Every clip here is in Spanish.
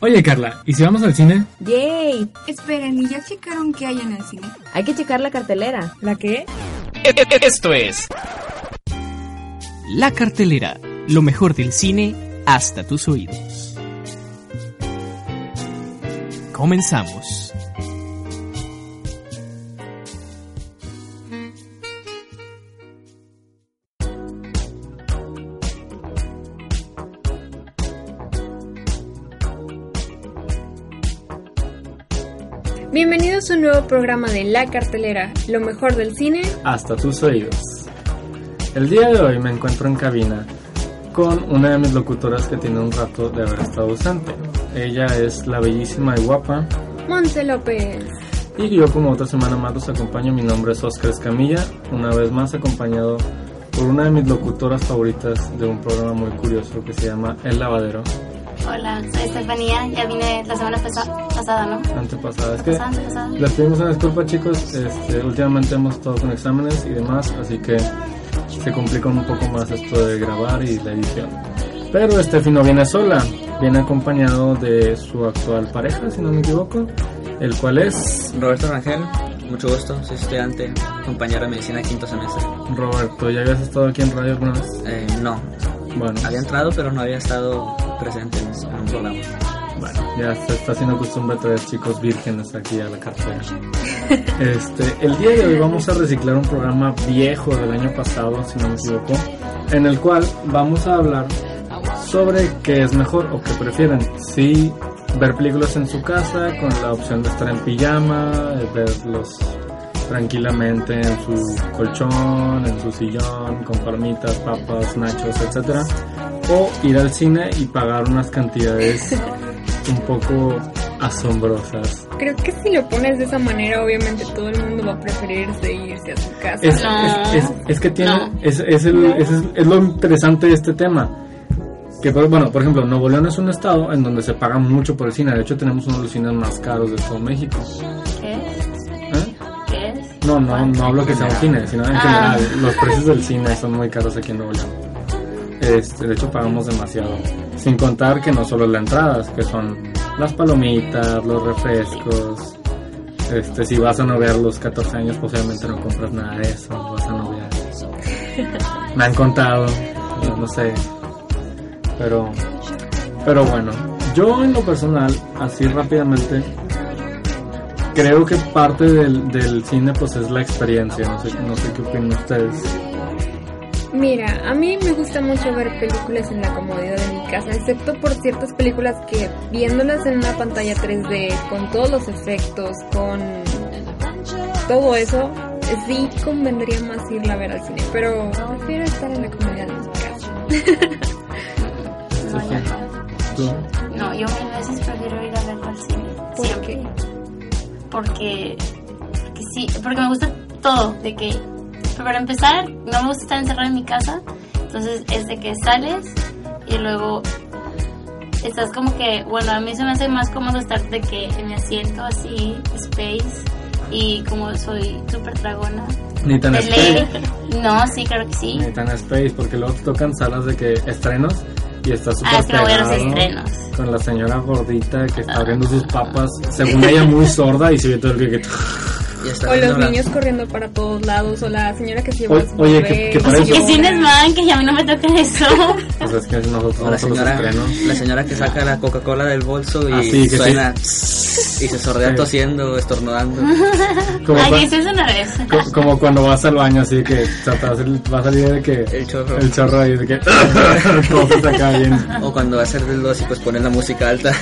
Oye, Carla, ¿y si vamos al cine? ¡Yay! Esperen, ¿y ya checaron qué hay en el cine? Hay que checar la cartelera. ¿La qué? Esto es La cartelera, lo mejor del cine hasta tus oídos. Comenzamos. Un nuevo programa de La Cartelera, lo mejor del cine. Hasta tus oídos. El día de hoy me encuentro en cabina con una de mis locutoras que tiene un rato de haber estado ausente. Ella es la bellísima y guapa. Monse López. Y yo como otra semana más los acompaño. Mi nombre es Oscar Escamilla, una vez más acompañado por una de mis locutoras favoritas de un programa muy curioso que se llama El Lavadero. Hola, soy Estefanía, ya vine la semana pasa- pasada, ¿no? Antepasada. Es que Pasada, les pedimos una disculpa chicos, este, últimamente hemos estado con exámenes y demás, así que se complica un poco más esto de grabar y la edición. Pero Estefi no viene sola, viene acompañado de su actual pareja, si no me equivoco, el cual es Roberto Rangel, mucho gusto, soy estudiante, compañero de medicina quinto semestre. Roberto. ¿Ya habías estado aquí en radio alguna vez? Eh, no, Bueno, había entrado pero no había estado presente en, un programa. bueno, ya se está haciendo costumbre traer chicos vírgenes aquí a la cartera. Este, el día de hoy vamos a reciclar un programa viejo del año pasado, si no me equivoco, en el cual vamos a hablar sobre qué es mejor o qué prefieren. Si ver películas en su casa con la opción de estar en pijama, eh, verlos tranquilamente en su colchón, en su sillón, con palomitas, papas, nachos, etcétera, o ir al cine y pagar unas cantidades un poco asombrosas. Creo que si lo pones de esa manera, obviamente todo el mundo va a preferirse irse a su casa. Es, No. es, es- es que tiene, No. es, es, el- es, es lo interesante de este tema. Que, por- bueno, por ejemplo, Nuevo León es un estado en donde se paga mucho por el cine. De hecho, tenemos uno de los cines más caros de todo México. ¿Qué es? ¿Eh? ¿Qué? No, no, no hablo que sea un cine, sino en Ah. general. Los precios del cine son muy caros aquí en Nuevo León. Este, de hecho, pagamos demasiado. Sin contar que no solo es la entrada, que son las palomitas, los refrescos. Este, si vas a noviar los 14 años, posiblemente no compras nada de eso. Vas a noviar. Me han contado, no, no sé. Pero, pero bueno, yo en lo personal, así rápidamente, creo que parte del, del cine pues es la experiencia. No sé, no sé qué opinan ustedes. Mira, a mí me gusta mucho ver películas en la comodidad de mi casa, excepto por ciertas películas que viéndolas en una pantalla 3D, con todos los efectos, con todo eso, sí convendría más irla a ver al cine, pero prefiero estar en la comodidad de mi casa. No, Sofía, yo ¿tú? no. Yo mil veces prefiero ir a verlo al cine. ¿Por Siempre. qué? Porque, porque sí, porque me gusta todo. De que, para empezar, no me gusta estar encerrada en mi casa. Entonces es de que sales y luego estás como que, bueno, a mí se me hace más cómodo estar de que en mi asiento así, space. Y como soy súper dragona, Ni tan space. No, sí, claro que sí. Ni tan space, porque luego te tocan salas de que estrenos y está súper Ah, es que no voy a los estrenos. Con la señora gordita que está abriendo sus papas, según ella muy sorda y se ve todo el que... Está O los la- niños corriendo para todos lados, o la señora que se lleva O- oye, que- que y para eso- Que van, que ya a mí no me toca eso. Pues es que nosotros o la los señora, la señora que saca la Coca-Cola del bolso y Ah, sí, suena y se sordea Sí. tosiendo, estornudando. Como, Ay, eso es una vez. co- como cuando vas al baño, así que o sea, te va a salir- de que... El chorro. El chorro ahí de que... O cuando va a hacer del dos y pues ponen la música alta.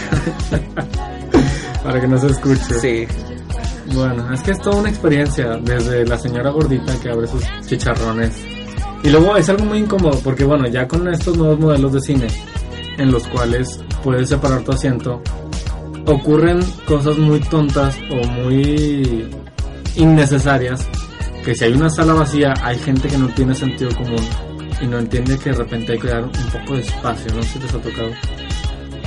para que no se escuche. sí. Bueno, es que es toda una experiencia, desde la señora gordita que abre sus chicharrones. Y luego es algo muy incómodo, porque bueno, ya con estos nuevos modelos de cine, en los cuales puedes separar tu asiento, ocurren cosas muy tontas o muy innecesarias, que si hay una sala vacía, hay gente que no tiene sentido común y no entiende que de repente hay que dar un poco de espacio, no sé si les ha tocado.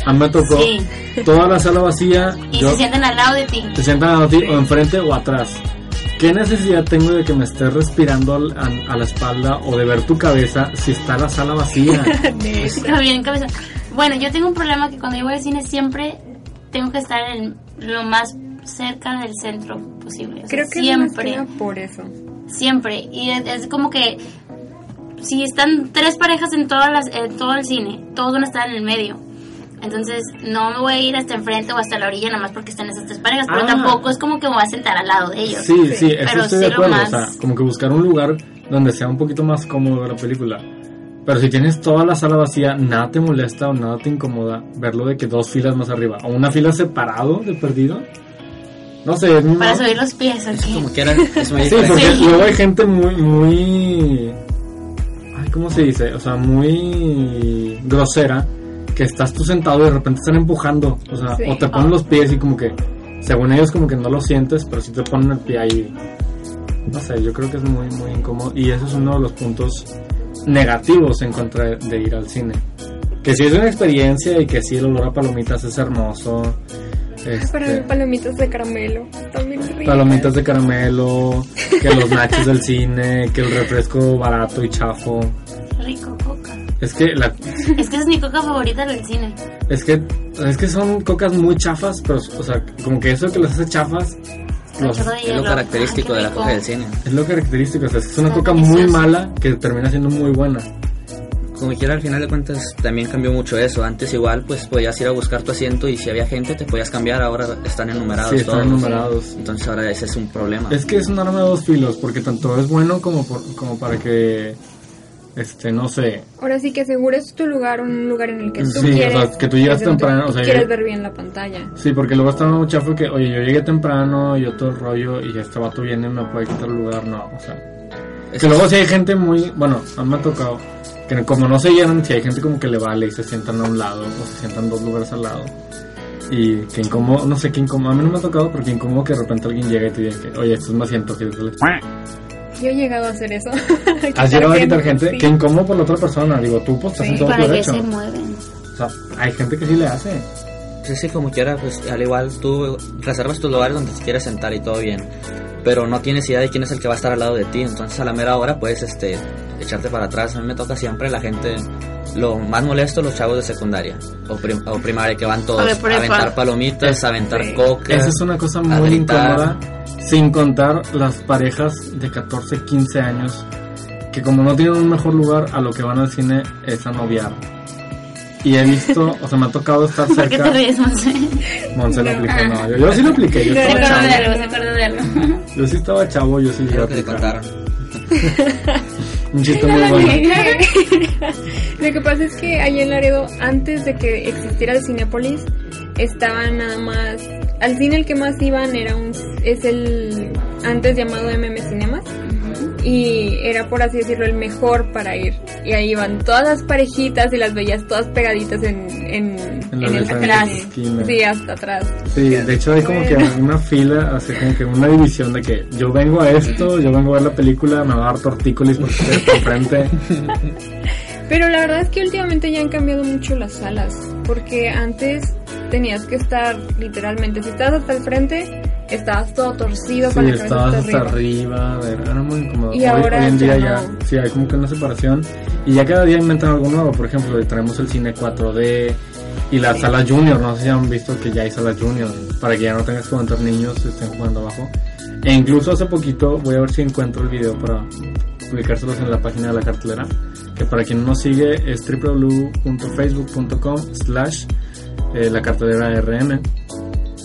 A mí me tocó Sí. toda la sala vacía. Y yo- se sienten al lado de ti. te sientan a ti o enfrente o atrás. ¿Qué necesidad tengo de que me estés respirando al- a, a la espalda o de ver tu cabeza si está la sala vacía? De cabe bien, cabeza. Bueno, yo tengo un problema que cuando yo voy al cine siempre tengo que estar en lo más cerca del centro posible. O sea, Creo que siempre, nada por eso. siempre. Y es, es como que si están tres parejas en, todas las, en todo el cine, todos van a estar en el medio. Entonces no me voy a ir hasta enfrente o hasta la orilla nada más porque están esas tres parejas, pero Ah. tampoco es como que me voy a sentar al lado de ellos. Sí, sí, eso Pero estoy sí de acuerdo. más- O sea, como que buscar un lugar donde sea un poquito más cómodo la película. Pero si tienes toda la sala vacía, nada te molesta o nada te incomoda verlo de que dos filas más arriba o una fila separado de perdido. No sé, es mi Para subir los pies, ¿ok? Como es muy Sí, porque Sí. luego hay gente muy, muy... Ay, ¿cómo se dice? O sea, muy grosera que estás tú sentado y de repente están empujando. O sea, Sí. o te ponen los pies y como que, según ellos como que no lo sientes, pero si te ponen el pie ahí. No sé, yo creo que es muy, muy incómodo. Y eso es uno de los puntos negativos en contra de ir al cine. Que si es una experiencia y que sí el olor a palomitas es hermoso. Para este, mí palomitas de caramelo. También ricas. palomitas de caramelo, que los nachos del cine, que el refresco barato y chafo. Rico. Es que la, Es que esa es mi coca favorita del cine. es que es que son cocas muy chafas, pero o sea, como que eso que las hace chafas los- Es lo característico Ay, de la coca del cine. es lo característico, o sea, es que es una Está coca muy mala que termina siendo muy buena. Como quiera, al final de cuentas también cambió mucho eso. Antes igual, pues podías ir a buscar tu asiento y si había gente te podías cambiar. Ahora están enumerados Sí, están todos. enumerados. Entonces ahora ese es un problema. Es que es un arma de dos filos, porque tanto es bueno como por- como para que este no sé, Ahora sí que asegures tu lugar, un lugar en el que tú Sí, o sea, que tú llegas temprano, o sea, quieres ver bien la pantalla. Sí, porque luego estaba muy chafo que, oye, yo llegué temprano y yo todo el rollo y este vato viene y me puede quitar el lugar, no, o sea. Es Que luego si hay gente muy, bueno, a mí me ha tocado, que como no se llenan, si hay gente como que le vale y se sientan a un lado o se sientan dos lugares al lado. Y que incómodo, no sé qué incómodo, a mí no me ha tocado, pero que incómodo que de repente alguien llega y te diga que, oye, esto es más asiento que Yo he llegado a hacer eso. ¿Has llegado a quitar gente? Sí. Que incómodo por la otra persona, digo, tú pues estás Sí, en todo tu Para que derecho. se mueven. O sea, hay gente que sí le hace. Sí, sí, como quiera, pues al igual tú reservas tus lugares donde te quieres sentar y todo bien. Pero no tienes idea de quién es el que va a estar al lado de ti. Entonces a la mera hora puedes este, echarte para atrás. A mí me toca siempre la gente, lo más molesto, los chavos de secundaria o, prim- o primaria que van todos O de a aventar palomitas, a aventar Sí. coca. Esa es una cosa a muy incómoda, sin contar las parejas de 14, 15 años, que como no tienen un mejor lugar, a lo que van al cine es a noviar. Y he visto, o sea, me ha tocado estar ¿Por qué te cerca. ríes, Monse? Monse lo aplicó, no, yo, yo sí lo apliqué, yo Se estaba acordó de chavo. algo, se acordó de algo. Yo sí estaba chavo, yo sí lo que contaron. Un chiste muy bueno. Lo que pasa es que allá en Laredo, antes de que existiera el Cinépolis, estaban nada más. Al cine el que más iban era un. Es el antes llamado MM Cinemas. Y era, por así decirlo, el mejor para ir. Y ahí iban todas las parejitas y las veías todas pegaditas en, en, En la en el atrás. esquina. Sí, hasta atrás. Sí, de hecho hay como que una fila, así como que una división de que yo vengo a esto, yo vengo a ver la película, me va a dar tortícolis porque estoy enfrente. Pero la verdad es que últimamente ya han cambiado mucho las salas, porque antes tenías que estar literalmente, si estabas hasta el frente, estabas todo torcido Sí, con la estabas hasta arriba. arriba, era era muy incómodo. Y hoy, ahora hoy en día ya no. sí, hay como que una separación. Y ya cada día inventan algo nuevo. Por ejemplo, tenemos el cine 4D y la sala junior. No sé si han visto que ya hay sala junior para que ya no tengas que aguantar niños que estén jugando abajo. E incluso hace poquito, voy a ver si encuentro el video para publicárselos en la página de la cartelera. Que para quien no nos sigue es www.facebook.com slash eh, la cartelera RM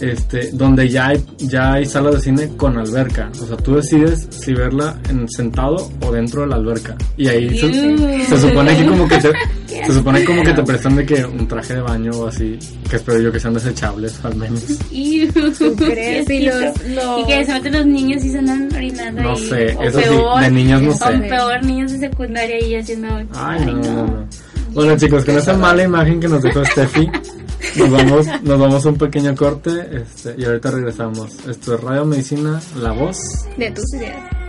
este, donde ya hay, ya hay salas de cine con alberca. O sea, tú decides si verla en sentado o dentro de la alberca. Y ahí se, Ew. se supone que como que te, se supone como que te prestan de que un traje de baño o así, que espero yo que sean desechables al menos. ¿Tú crees? Y los- los- Y que se meten los niños y se andan orinando No ahí. sé, o eso sí, peor, de niños no O sé. peor, niños de secundaria ahí haciendo... Ay, no, no, no. Bueno chicos, con esa mala imagen que nos dejó Steffi, nos vamos, nos vamos a un pequeño corte este, y ahorita regresamos. Esto es Radio Medicina, la voz. De tus ideas.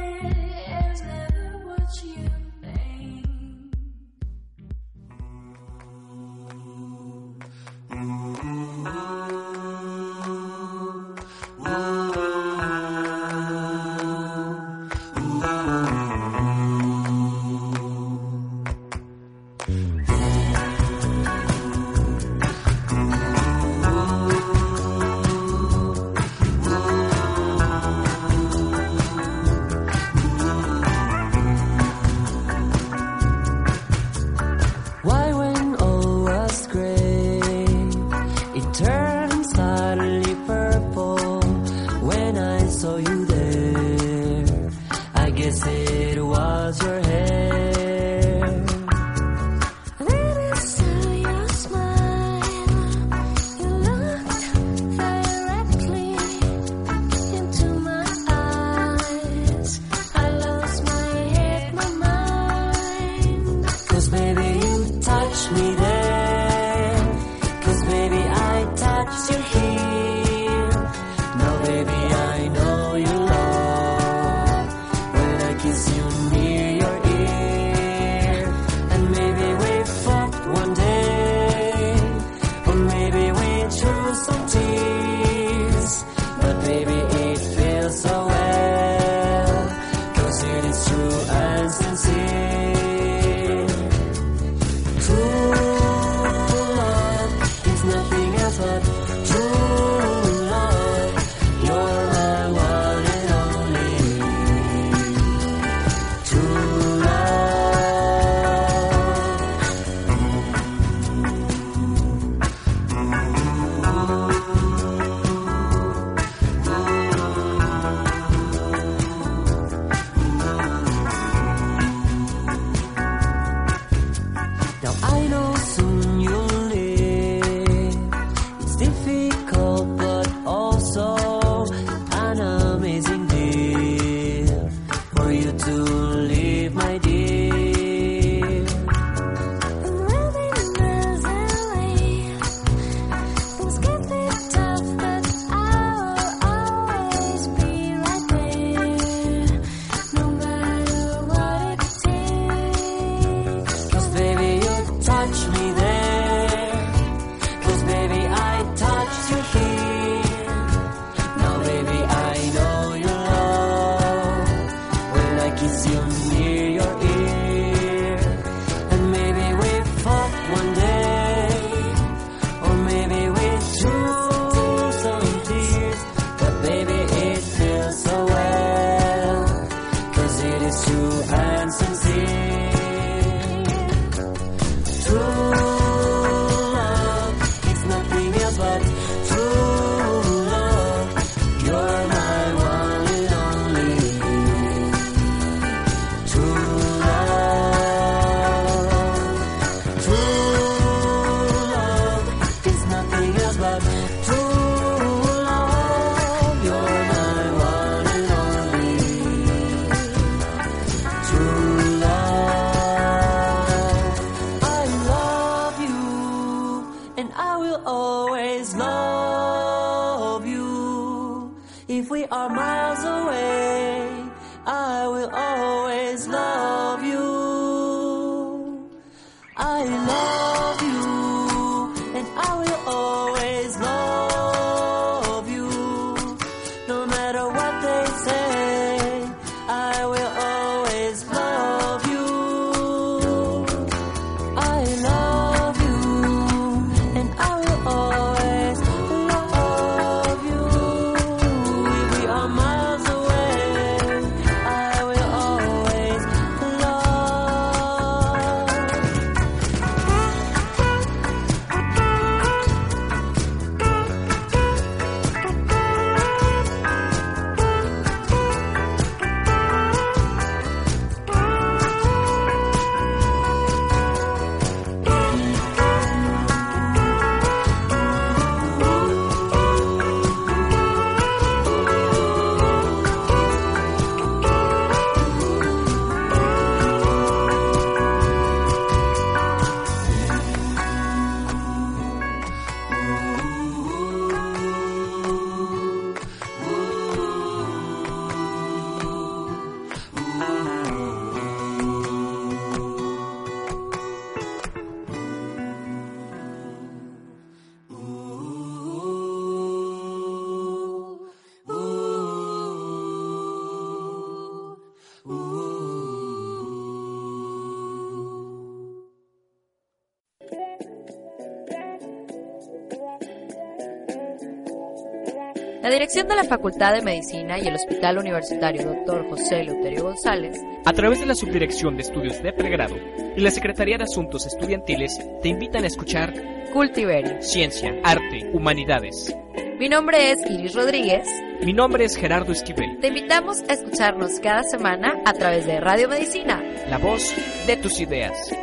siendo la Facultad de Medicina y el Hospital Universitario Dr. José Luterio González, a través de la Subdirección de Estudios de Pregrado y la Secretaría de Asuntos Estudiantiles, te invitan a escuchar Cultiverio, Ciencia, Arte, Humanidades. Mi nombre es Iris Rodríguez. Mi nombre es Gerardo Esquivel. Te invitamos a escucharnos cada semana a través de Radio Medicina, la voz de tus ideas.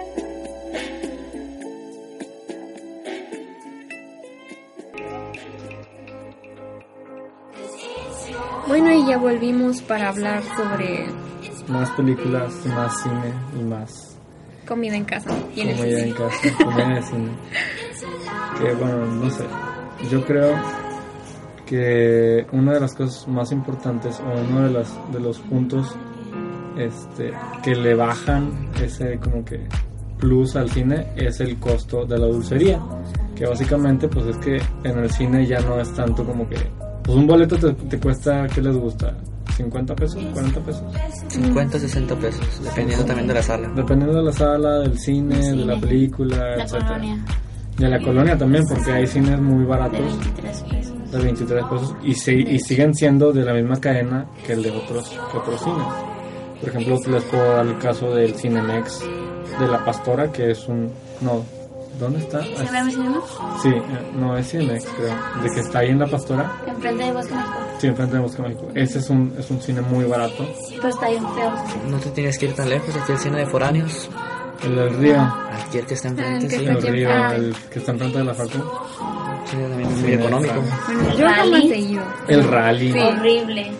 Bueno, y ya volvimos para hablar sobre más películas, más cine y más comida en casa comida en casa, comida en cine. Que bueno, no sé. Yo creo que una de las cosas más importantes o uno de las de los puntos este que le bajan ese como que plus al cine es el costo de la dulcería, que básicamente pues es que en el cine ya no es tanto como que pues un boleto te, te cuesta, ¿qué les gusta? ¿50 pesos? ¿40 pesos? 50, 60 pesos, dependiendo también de la sala. Dependiendo de la sala, del cine, de la película, La etcétera. colonia. De la colonia también, porque hay cines muy De baratos 23 pesos. de 23 pesos y, se- y siguen siendo de la misma cadena que el de otros, que otros cines. Por ejemplo, les puedo dar el caso del Cinemex de La Pastora, que es un... No, ¿dónde está? ¿Se ve mi cinema? Sí, eh, no es Cinemex, creo. De que está ahí en La Pastora, Enfrente de Bosque México. sí, enfrente de Bosque Mágico. Ese es un, es un cine muy barato. Pero está bien feo. No te tienes que ir tan lejos, aquí el cine de foráneos, El del Río, aquí el que está enfrente, sí, el Río, el que está enfrente de la Facu. sí, también es muy económico. Bueno, ¿El yo jamás rally? he ido. El Rally. Sí. Horrible.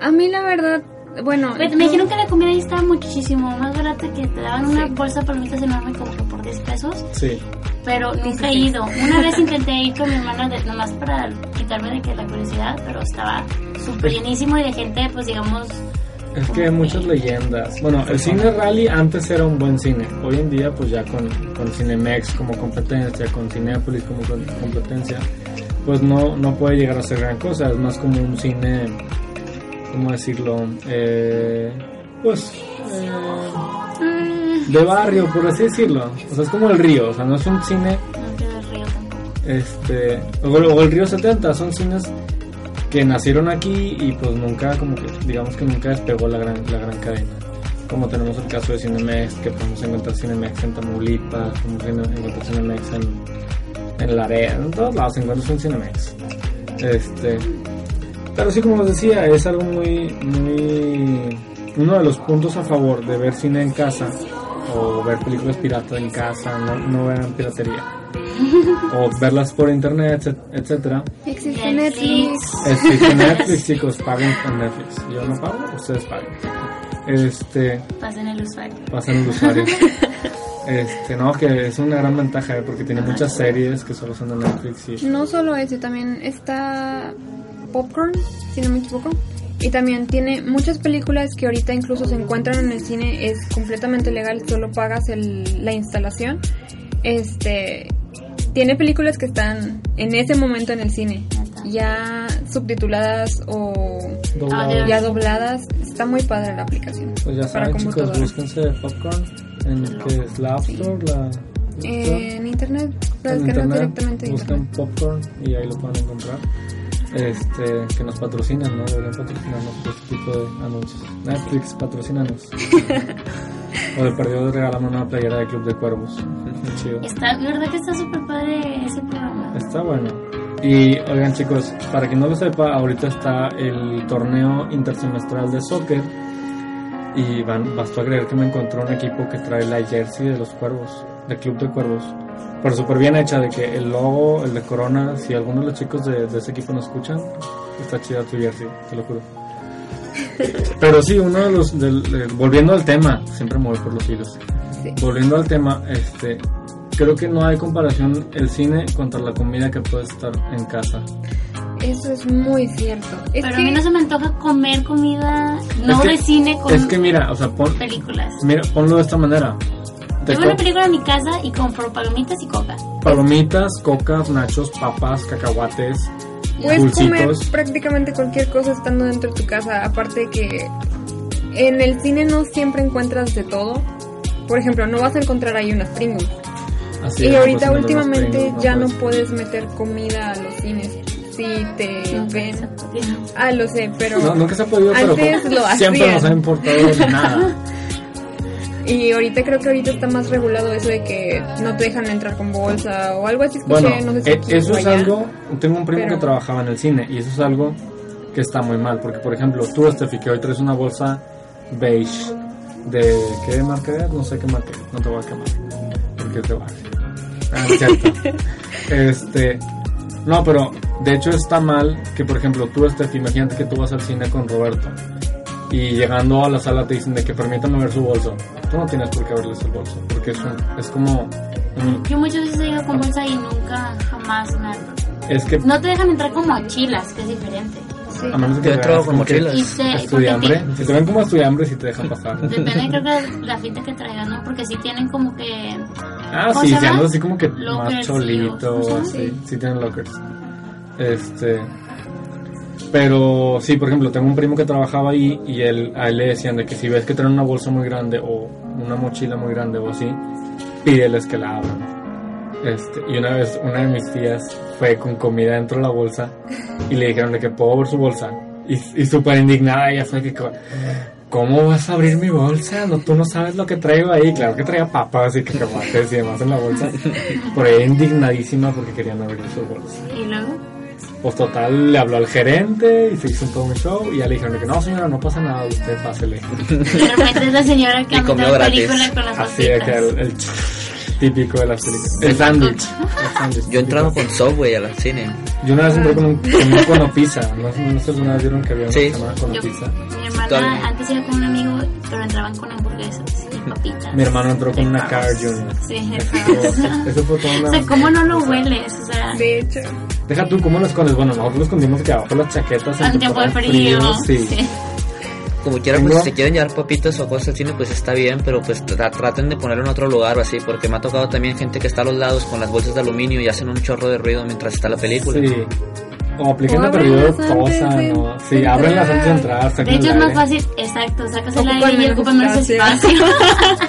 A mí la verdad, bueno, Pero me dijeron que la comida ahí estaba muchísimo más que te daban una bolsa de palomitas enorme como que por 10 pesos. Sí. Pero nunca he ido. Una vez intenté ir con mi hermana de- nomás para quitarme de que la curiosidad, pero estaba súper llenísimo y de gente, pues digamos, Es que hay muchas leyendas. Bueno, el cine rally antes era un buen cine. Hoy en día, pues ya con, con Cinemex como competencia, con Cinepolis como competencia, pues no, no puede llegar a ser gran cosa. Es más como un cine, ¿cómo decirlo? Eh, pues eh, de barrio, por así decirlo. O sea, es como el río. O sea, no es un cine este o, o el Río 70 son cines que nacieron aquí y pues nunca como que digamos que nunca despegó la gran la gran cadena como tenemos el caso de Cinemex que podemos encontrar Cinemex en Tamaulipas podemos en- encontrar Cinemex en, en Laredo en todos lados encuentras un Cinemex este pero sí como les decía es algo muy uno de los puntos a favor de ver cine en casa o ver películas pirata en casa no, no vean piratería o verlas por internet, etc- etcétera. existe Netflix. Netflix. Existe Netflix, chicos, paguen con Netflix. Yo no pago, ustedes paguen. Este, Pasen el usuario. pasan el usuario. Este, no, que es una gran ventaja, eh, porque tiene muchas series que solo son de Netflix y No solo ese, también está Popcorn, si no me equivoco. Y también tiene muchas películas que ahorita incluso se encuentran en el cine, es completamente legal, solo pagas el- la instalación. Este tiene películas que están en ese momento en el cine, ya subtituladas o doblado. ya dobladas. Está muy padre la aplicación. Pues ya saben, chicos, búsquense Popcorn en que es la App Store, la Eh, en internet, descargas internet, directamente de buscan internet. Popcorn y ahí lo pueden encontrar. Este, que nos patrocinan, ¿no? Deberían patrocinarnos por este tipo de anuncios. Netflix, patrocínanos. o de perdido regalame una playera de Club de Cuervos. Muy chido. Está, de verdad que está súper padre ese programa. Está bueno. Y oigan chicos, para quien no lo sepa, ahorita está el torneo intersemestral de soccer y van, bastó agregar que me encontró un equipo que trae la jersey de los cuervos, del club de cuervos. Pero súper bien hecha, de que el logo, el de Corona, si algunos de los chicos de, de ese equipo nos escuchan, está chida tu jersey, te lo juro. Pero sí, uno de los, del- eh, volviendo al tema, siempre me voy por los hilos. Sí. Volviendo al tema, este, creo que no hay comparación el cine contra la comida que puede estar en casa. Eso es muy cierto. Es Pero que a mí no se me antoja comer comida, no Es que- de cine con Es que mira, o sea, pon, películas. mira, ponlo de esta manera. Veo una película en mi casa y compro palomitas y coca. palomitas, cocas, nachos, papas, cacahuates, Puedes comer dulcitos. prácticamente cualquier cosa estando dentro de tu casa, aparte de que en el cine no siempre encuentras de todo. Por ejemplo, no vas a encontrar ahí unas Pringles. Así y es, ahorita pues, últimamente Pringles, ya no puedes. puedes meter comida a los cines. Si te ven. Exacto. Ah, lo sé, pero No, nunca se ha podido, pero Antes lo siempre hacían. nos ha importado nada. y ahorita creo que ahorita está más regulado eso de que no te dejan entrar con bolsa o algo así escuché, Bueno, no sé si eh, eso es allá. algo. Tengo un primo Pero- que trabajaba en el cine y eso es algo que está muy mal. Porque, por ejemplo, tú, Steffi, que hoy traes una bolsa beige de. ¿Qué marca es? No sé qué marca es, no te voy a quemar. Porque te va Ah, este. No, pero de hecho está mal que, por ejemplo, tú, Steffi, imagínate que tú vas al cine con Roberto y llegando a la sala te dicen de que permítame ver su bolso. Tú no tienes por qué verles el bolso, porque es, un- es como un- Yo muchas veces he ido con bolsa y nunca, jamás Es que No te dejan entrar con mochilas, que es diferente. a menos que Yo entro veas con mochilas. Te- estudiambre, si te ven como estudiambre, sí te dejan pasar. Depende, creo que la finta que traigan, ¿no? Porque sí tienen como que. Ah, ¿Cómo sí, si andas así como que Lockers, más sí, cholito, o- Ujú. sí, sí tienen lockers. Este, pero sí, por ejemplo, tengo un primo que trabajaba ahí y él, a él le decían de que si ves que traen una bolsa muy grande o una mochila muy grande o así, pídeles que la abran. Este, y una vez una de mis tías fue con comida dentro de la bolsa y le dijeron de que puedo ver su bolsa. Y, y súper indignada ella fue que, ¿cómo vas a abrir mi bolsa? No, tú no sabes lo que traigo ahí. Claro que traía papas y cacahuates y demás en la bolsa. Por ahí indignadísima porque querían abrir su bolsa. Y luego. Pues total, le habló al gerente y se hizo todo un show y ya le dijeron que no señora, no pasa nada, usted pásele. De repente es la señora que Y a comió de gratis. película con las Así de que el, el típico de las películas. El sándwich. Yo he entrado con Subway al cine. Yo una vez entré con un, con un cono pizza. No, sé- no sé si alguna vez vieron que había uno Sí. cono pizza. mi hermana antes iba con un amigo, pero entraban con hamburguesas y papitas. Mi hermano entró con una Car Junior. Sí, Eso eso. fue- toda O sea, ¿cómo no lo hueles? O sea, De hecho, Deja tú, ¿cómo lo escondes? Bueno, nosotros lo escondimos que abajo las chaquetas. en tiempo de temporada frío. Sí. sí. Como quiera, Tengo- pues si se quieren llevar papitas o cosas cine, pues está bien, pero pues tra- traten de ponerlo en otro lugar o así, porque me ha tocado también gente que está a los lados con las bolsas de aluminio y hacen un chorro de ruido mientras está la película. Sí. O apliquen antes cosa, ¿no? Sí, ábrenlas antes de entrar. De hecho, es más fácil, exacto, sacas el aire y ocupan menos espacio.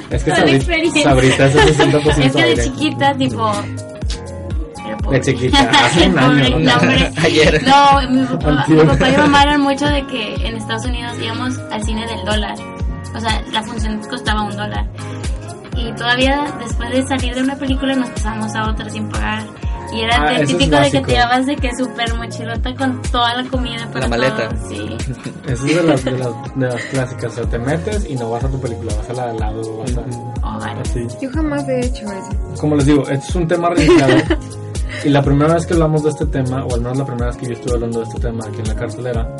Es que Toda la sabri- experiencia. sabrita es el 60% Es que de aire. chiquita, tipo. De chiquita, hace un año, Pobre, ¿no? hombre. Ayer. No, mi papá, mi papá y mamá eran mucho de que en Estados Unidos íbamos al cine del dólar. O sea, la función costaba un dólar. Y todavía después de salir de una película nos pasamos a otra sin pagar. Y era Ah, es típico de que te llevabas de que super mochilota con toda la comida para La maleta. todos. Sí. Eso es de las, de, las, de las clásicas. O sea, te metes y no vas a tu película, vas a la de al lado, vas a. Así. yo jamás he hecho eso. Como les digo, este es un tema registrado. y la primera vez que hablamos de este tema, o al menos la primera vez que yo estuve hablando de este tema aquí en la carcelera,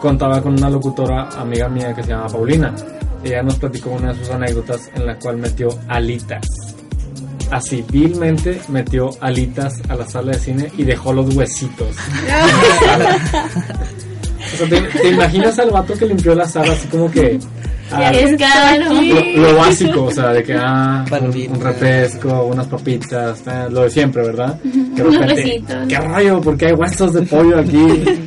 contaba con una locutora amiga mía que se llama Paulina. Ella nos platicó una de sus anécdotas en la cual metió alitas. Así, vilmente metió alitas a la sala de cine y dejó los huesitos. o sea, ¿te, te imaginas al vato que limpió la sala así como que... ah, lo, lo básico, o sea, de que ah, un, un refresco, unas papitas, eh, lo de siempre, ¿verdad? De Unos repente. ¿qué rollo? ¿Por qué hay huesos de pollo aquí?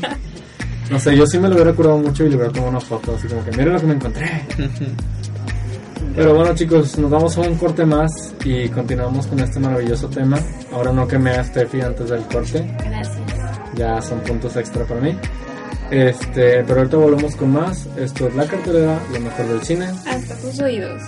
No sé, yo sí me lo hubiera curado mucho y le hubiera tomado una foto, así como que mira lo que me encontré. Pero bueno chicos, nos vamos a un corte más y continuamos con este maravilloso tema. Ahora no quemé a Steffi antes del corte, Gracias. ya son puntos extra para mí. Este, pero ahorita volvemos con más. Esto es La Cartelera, lo mejor del cine. Hasta tus oídos.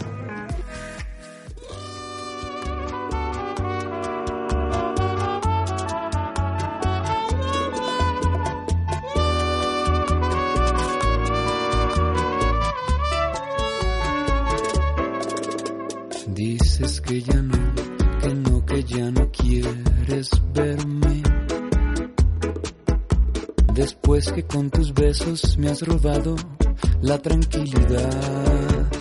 Has robado la tranquilidad.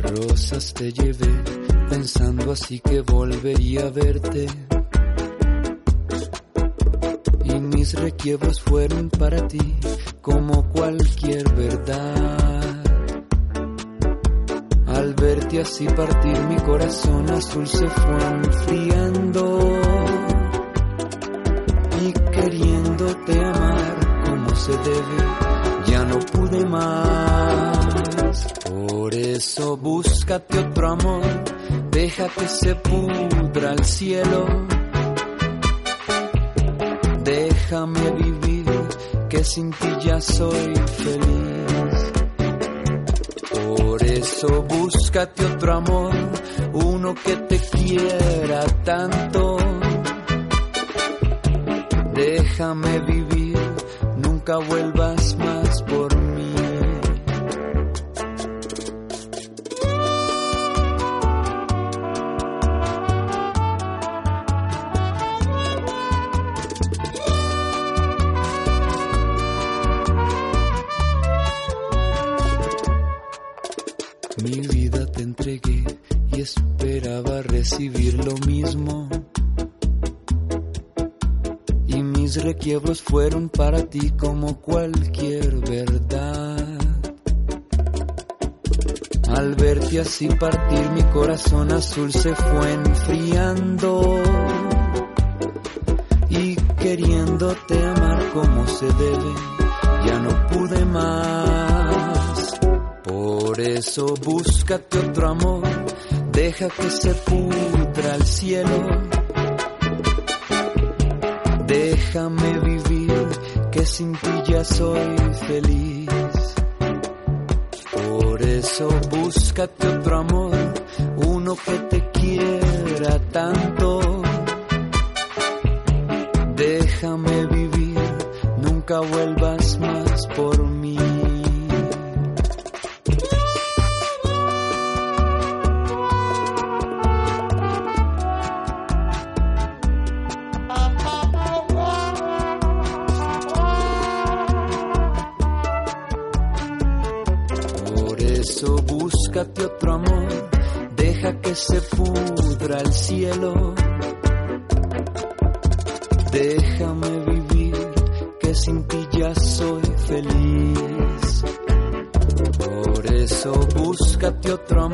Rosas te llevé pensando así que volvería a verte. Y mis requiebros fueron para ti como cualquier verdad. Al verte así partir mi corazón azul se fue enfriando eso búscate otro amor, deja que se pudra el cielo. Déjame vivir, que sin ti ya soy feliz. Por eso búscate otro amor, uno que te quiera tanto. Déjame vivir, nunca vuelvas más Mi vida te entregué y esperaba recibir lo mismo. mis requiebros fueron para ti como cualquier verdad. Al verte así partir mi corazón azul se fue enfriando y queriéndote amar como se debe, ya no pude más. Eso búscate otro amor, deja que se pudra el cielo. Déjame vivir, que sin ti ya soy feliz. Por eso búscate otro amor, uno que te quiera tanto. Déjame vivir, nunca vuelvas más. Por búscate otro amor, deja que se pudra el cielo. Déjame vivir, que sin ti ya soy feliz. Por eso búscate otro amor,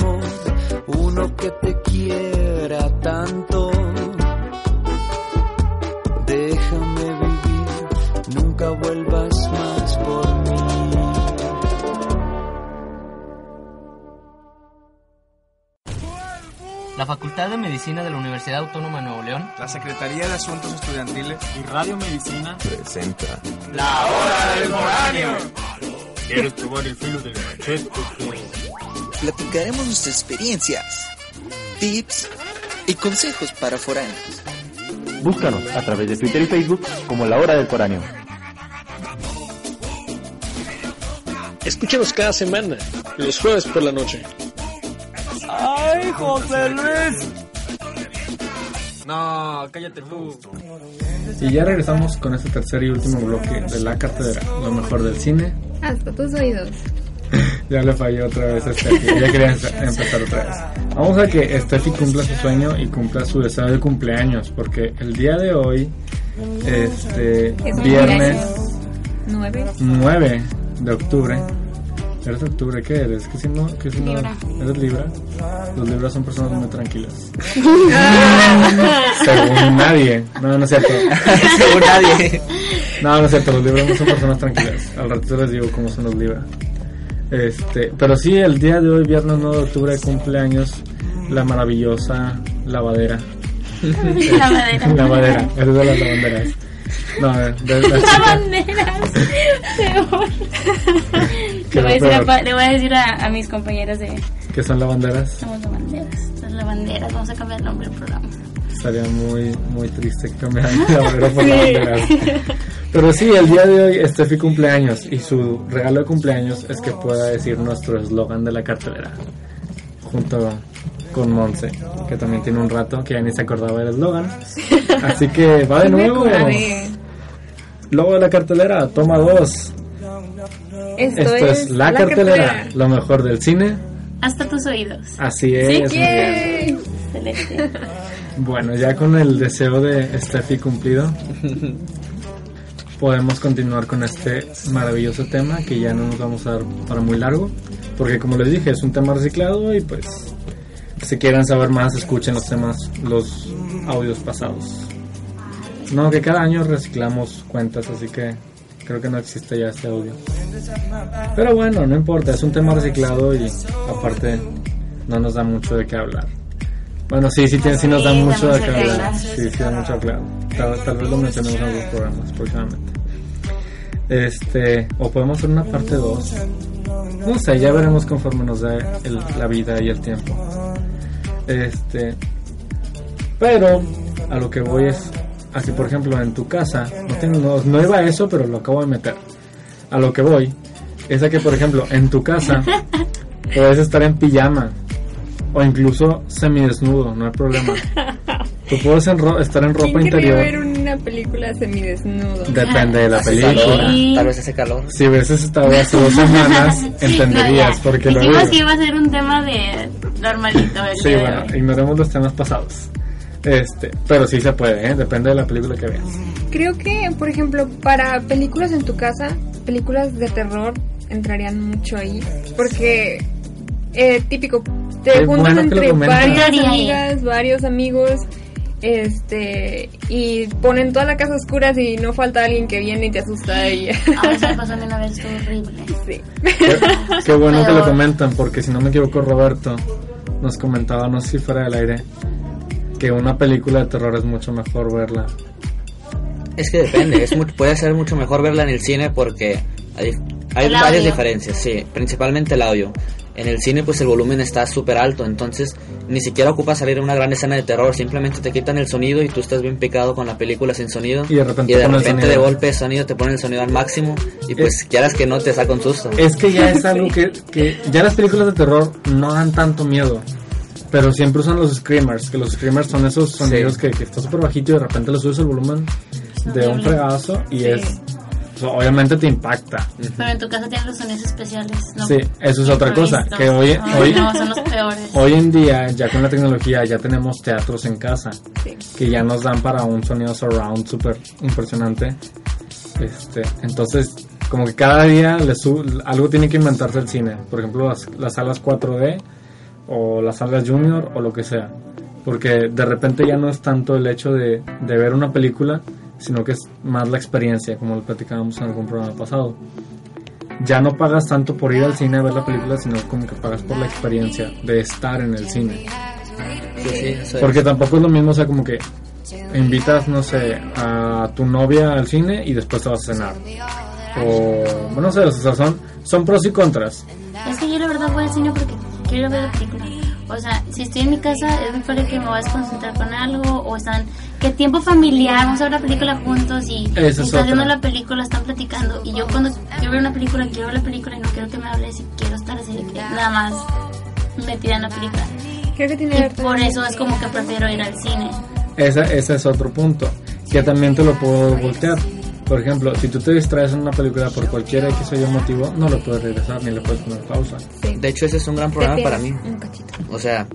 Medicina de la Universidad Autónoma de Nuevo León, la Secretaría de Asuntos Estudiantiles y Radio Medicina presenta La Hora del Foráneo. ¿Quieres probar el filo del machete? Platicaremos nuestras experiencias, tips y consejos para foráneos. Búscanos a través de Twitter y Facebook como La Hora del Foráneo. Escúchanos cada semana, los jueves por la noche. ¡Ay, José Luis! No, cállate tú. Y ya regresamos con este tercer y último bloque de la cartera, lo mejor del cine. Hasta tus oídos. Ya le falló otra vez a Steffi, ya quería em- empezar otra vez. Vamos a que Steffi cumpla su sueño y cumpla su deseo de cumpleaños, porque el día de hoy, este Es viernes Nueve. 9 de octubre, ¿eres de octubre? ¿Qué eres? ¿Qué signo? ¿Qué signo? Libra. ¿Eres Libra? Los Libras son personas muy tranquilas. Según nadie. No, no es cierto. Según nadie. No, no es cierto. Los Libras no son personas tranquilas. Al ratito les digo cómo son los Libras. Este, pero sí, el día de hoy, viernes 9 de octubre, cumpleaños la maravillosa lavadera. Lavadera. lavadera, es de las lavanderas. No, de, de las chicas Lavanderas. ¿Qué Le voy a decir, a, peor? pa- le voy a, decir a, a mis compañeras de que son lavanderas. somos lavanderas. Las lavanderas, vamos a cambiar el nombre del programa. Estaría muy, muy triste que cambiaran de lavadera por Sí. lavanderas. Pero sí, el día de hoy Steffi cumpleaños y su regalo de cumpleaños es que pueda decir nuestro eslogan de la cartelera. Junto con Monse, que también tiene un rato que ya ni se acordaba del eslogan. Así que va de nuevo. Logo de la cartelera, toma dos. Esto, Esto es la, cartelera, lo mejor del cine. Hasta tus oídos. Así es. Sí, muy bien. Excelente. Bueno, ya con el deseo de Steffi cumplido, podemos continuar con este maravilloso tema que ya no nos vamos a dar para muy largo, porque como les dije, es un tema reciclado y pues si quieren saber más, escuchen los temas, los audios pasados. No, que cada año reciclamos cuentas, así que creo que no existe ya este audio. Pero bueno, no importa, es un tema reciclado y aparte no nos da mucho de qué hablar. Bueno, sí, sí, sí nos da da mucho de qué hablar. Sí, sí, da mucho hablar. Tal, tal vez lo mencionemos en los programas próximamente. Este, o podemos hacer una parte 2. No sé, ya veremos conforme nos dé el- la vida y el tiempo. Este, pero a lo que voy es, así por ejemplo en tu casa, no, tengo, no, no iba a eso, pero lo acabo de meter. A lo que voy es a que por ejemplo en tu casa puedes estar en pijama o incluso semidesnudo, no hay problema. Tú puedes en ro- estar en ropa ¿Quién querría ver interior. una película semidesnudo? Depende de la película. calor, Tal vez hace calor. Si hubieses estado hace dos semanas, entenderías, No, porque. Dijimos que iba a ser un tema de normalito. el Sí, bueno, ignoremos los temas pasados. Este, pero sí se puede, ¿eh? depende de la película que veas. Creo que, por ejemplo, para películas en tu casa, películas de terror entrarían mucho ahí. Porque, eh, típico, te Qué juntas bueno entre varias amigas, varios amigos. Este, y ponen toda la casa oscura y no falta alguien que viene y te asusta y... A me pasó una vez, horrible. Sí. Qué, qué bueno que lo comentan, porque si no me equivoco, Roberto nos comentaba, no sé si fuera del aire, que una película de terror es mucho mejor verla. Es que depende, es mu- puede ser mucho mejor verla en el cine porque hay, hay varias audio. diferencias, sí, principalmente el audio. En el cine pues el volumen está súper alto, entonces ni siquiera ocupa salir una gran escena de terror, simplemente te quitan el sonido y tú estás bien picado con la película sin sonido. Y de repente y de, ponen el repente sonido. de golpe el sonido te pone el sonido al máximo y pues quieras que no te saca un susto. Es que ya es algo que, que ya las películas de terror no dan tanto miedo. Pero siempre usan los screamers, que los screamers son esos sonidos que, que está súper bajito y de repente le subes el volumen de un fregazo y es... obviamente te impacta. Pero en tu casa tienen los sonidos especiales, ¿no? Sí, eso es otra cosa, que hoy, Ay, hoy, no, son los peores. hoy en día, ya con la tecnología, ya tenemos teatros en casa que ya nos dan para un sonido surround súper impresionante. Este, entonces, como que cada día le su- algo tiene que inventarse el cine. Por ejemplo, las, las salas 4D o las salas Junior o lo que sea. Porque de repente ya no es tanto el hecho de, de ver una película, sino que es más la experiencia, como lo platicábamos en algún programa pasado. Ya no pagas tanto por ir al cine a ver la película, sino como que pagas por la experiencia de estar en el cine. Sí, sí, eso es. Porque tampoco es lo mismo, o sea, como que invitas, no sé, a tu novia al cine y después te vas a cenar. O, bueno, no sé, o sea, son, son pros y contras. Es que yo la verdad voy al cine porque quiero ver la película. O sea, si estoy en mi casa es muy padre que me vas a concentrar con algo o están... Que tiempo familiar, vamos a ver la película juntos y es están viendo la película, están platicando. Y yo cuando quiero ver una película, quiero ver la película y no quiero que me hables y quiero estar así nada más metida en la película. Creo que tiene Y por eso es como que prefiero ir al cine. Esa, ese es otro punto, que también te lo puedo voltear. Por ejemplo, si tú te distraes en una película por cualquier X o Y motivo, no lo puedes regresar ni le puedes poner pausa. De hecho, ese es un gran problema para mí. Un cachito. O sea,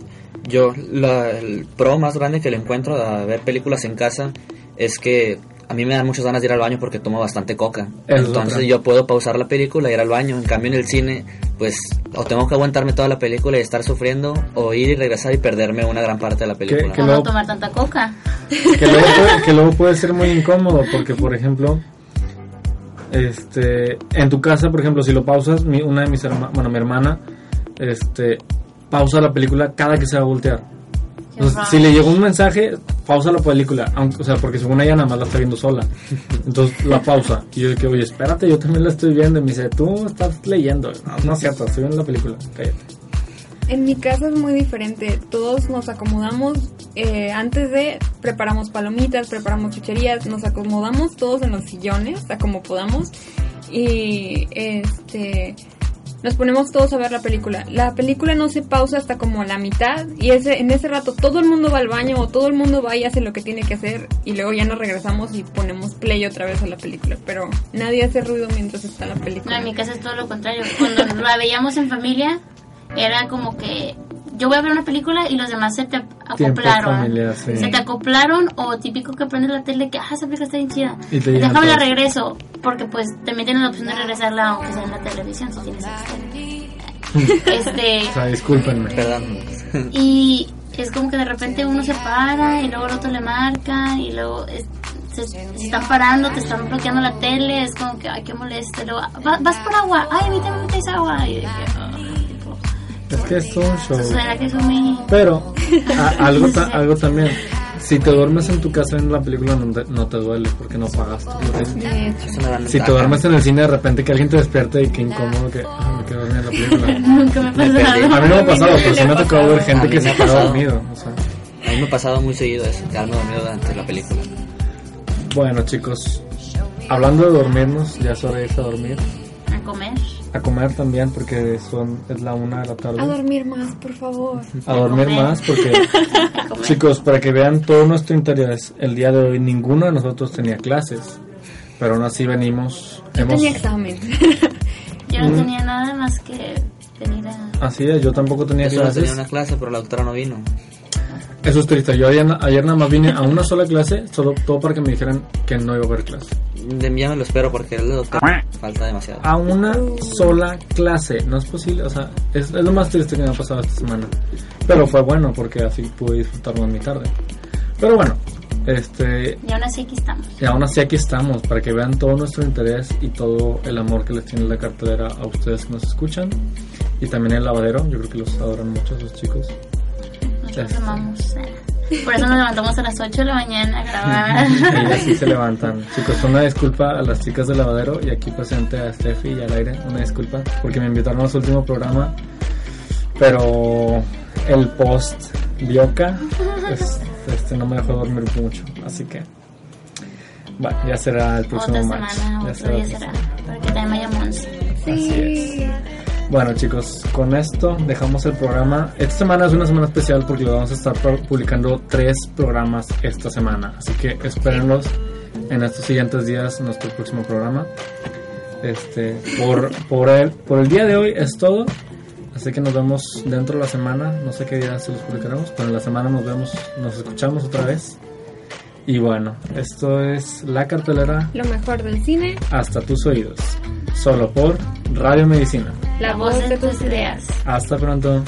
yo la- el pro más grande que le encuentro a ver películas en casa es que a mí me dan muchas ganas de ir al baño porque tomo bastante coca. Es Entonces otra. yo puedo pausar la película, ir al baño. En cambio en el cine, pues o tengo que aguantarme toda la película y estar sufriendo o ir y regresar y perderme una gran parte de la película. que O luego- no tomar tanta coca. que luego, puede, que luego puede ser muy incómodo porque por ejemplo este en tu casa por ejemplo si lo pausas mi- una de mis hermanas bueno mi hermana este pausa la película cada que se va a voltear Entonces, si le llegó un mensaje pausa la película aunque, o sea porque según ella nada más la está viendo sola. Entonces la pausa. Y yo que oye espérate yo también la estoy viendo y me dice tú estás leyendo no, no es cierto estoy viendo la película. Cállate. En mi casa es muy diferente. Todos nos acomodamos eh, antes de preparamos palomitas, preparamos chucherías, nos acomodamos todos en los sillones, a como podamos. Y este nos ponemos todos a ver la película. La película no se pausa hasta como la mitad y ese en ese rato todo el mundo va al baño o todo el mundo va y hace lo que tiene que hacer y luego ya nos regresamos y ponemos play otra vez a la película, pero nadie hace ruido mientras está la No, película. en mi casa es todo lo contrario. Cuando la veíamos en familia, era como que yo voy a ver una película y los demás se te acoplaron. familiar, sí. Se te acoplaron o típico que prendes la tele que, ah, esa película está bien chida. Y te Déjame la regreso, porque pues también tienes la opción de regresarla aunque sea en la televisión si tienes. Este, o sea discúlpenme Perdón. y es como que de repente uno se para y luego el otro le marca y luego es- se, se están parando, te están bloqueando la tele, es como que, ay, qué molesto. luego, "Va- vas por agua, ay, a mí también me traes agua. Y de que, "Ay, tipo, es que es un show ¿será que son muy... Pero a- algo, ta- algo también, si te duermes en tu casa viendo la película no te, no te duele porque no pagaste. Si te duermes en el cine de repente que alguien te despierte y que incómodo que ah, me quedo dormido en la película. Nunca me ha pasado. A mí no me ha pasado, pero sí me ha tocado ver gente que se ha dormido. O sea. A mí me ha pasado muy seguido eso, quedarme dormido durante la película. Bueno chicos, hablando de dormirnos, ya es hora de irse a dormir. A comer. A comer también porque son, es la una de la tarde. A dormir más, por favor. a dormir comer. más porque chicos para que vean todo nuestro interés el día de hoy ninguno de nosotros tenía clases pero aún así venimos Yo hemos tenía examen. Yo no Mm. tenía nada más que venir a... así es yo tampoco tenía Yo solo clases tenía una clase, pero la doctora no vino. Eso es triste. Yo ayer, ayer nada más vine a una sola clase, todo, todo para que me dijeran que no iba a haber clase. De ya me lo espero porque el doctor falta demasiado. A una sola clase, no es posible, o sea, es, es lo más triste que me ha pasado esta semana. Pero fue bueno porque así pude disfrutar más mi tarde. Pero bueno, este, Y aún así aquí estamos. y aún así aquí estamos para que vean todo nuestro interés y todo el amor que les tiene la cartelera a ustedes que nos escuchan. Y también el lavadero, yo creo que los adoran mucho esos chicos. Nosotros Este, amamos. Por eso nos levantamos a las 8 de la mañana a grabar. Ellas sí se levantan. Chicos, una disculpa a las chicas del lavadero y aquí presente a Steffi y al aire. Una disculpa porque me invitaron a su último programa. Pero el post Bioca pues, este, no me dejó dormir mucho. Así que, bueno, ya será el próximo Otra semana, Ya día otro será. Para que también vaya Monse. Así es. Bueno chicos, con esto dejamos el programa. Esta semana es una semana especial porque vamos a estar pu- publicando tres programas esta semana. Así que espérenlos en estos siguientes días en nuestro próximo programa. Este, por, por, el, por el día de hoy es todo. Así que nos vemos dentro de la semana. No sé qué día se los publicaremos, pero en la semana nos vemos, nos escuchamos otra vez. Y bueno, esto es la cartelera Lo mejor del cine, hasta tus oídos. Solo por Radio Medicina. La voz de tus ideas. Hasta pronto.